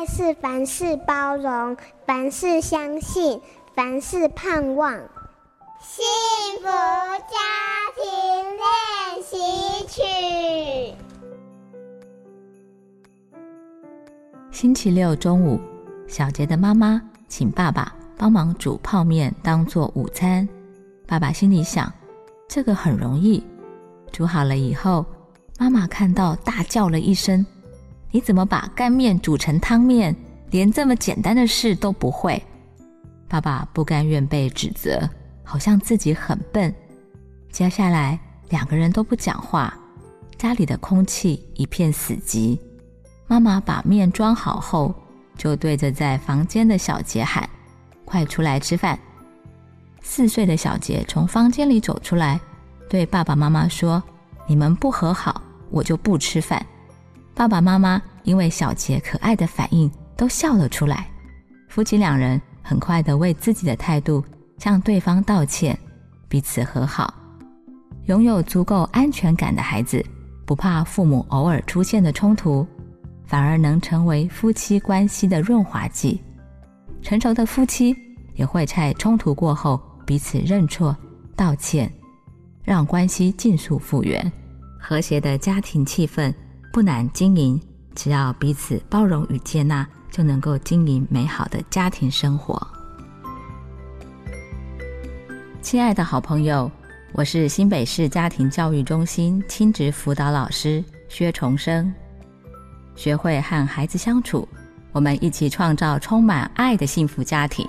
爱是凡事包容，凡事相信，凡事盼望。幸福家庭练习曲。星期六中午，小杰的妈妈请爸爸帮忙煮泡面当做午餐。爸爸心里想，这个很容易。煮好了以后，妈妈看到大叫了一声：“你怎么把干面煮成汤面？连这么简单的事都不会？”爸爸不甘愿被指责，好像自己很笨。接下来两个人都不讲话，家里的空气一片死寂。妈妈把面装好后，就对着在房间的小杰喊：“快出来吃饭！”四岁的小杰从房间里走出来，对爸爸妈妈说：“你们不和好，我就不吃饭。”爸爸妈妈因为小杰可爱的反应，都笑了出来。夫妻两人很快地为自己的态度向对方道歉，彼此和好。拥有足够安全感的孩子，不怕父母偶尔出现的冲突，反而能成为夫妻关系的润滑剂。成熟的夫妻也会在冲突过后，彼此认错、道歉，让关系尽速复原。和谐的家庭气氛不难经营，只要彼此包容与接纳，就能够经营美好的家庭生活。亲爱的好朋友，我是新北市家庭教育中心亲职辅导老师薛重生。学会和孩子相处，我们一起创造充满爱的幸福家庭。